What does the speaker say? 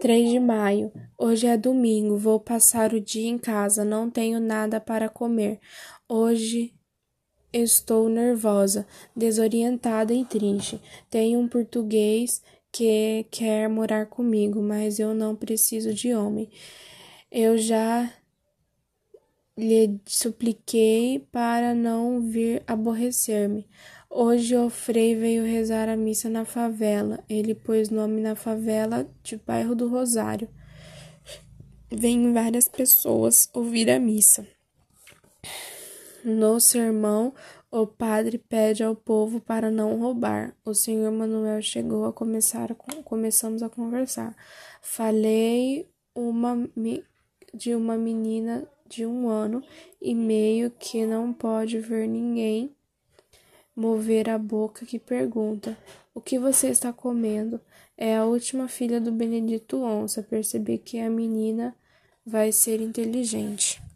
3 de maio. Hoje é domingo, vou passar o dia em casa, não tenho nada para comer. Hoje estou nervosa, desorientada e triste. Tenho um português que quer morar comigo, mas eu não preciso de homem. Eu já lhe supliquei para não vir aborrecer-me. Hoje o Frei veio rezar a missa na favela. Ele pôs nome na favela de bairro do Rosário. Vêm várias pessoas ouvir a missa. No sermão, o padre pede ao povo para não roubar. O senhor Manuel chegou a começar, começamos a conversar. Falei uma, de uma menina de um ano e meio que não pode ver ninguém mover a boca que pergunta: O que você está comendo? É a última filha do Benedito Onça. Percebi que a menina vai ser inteligente.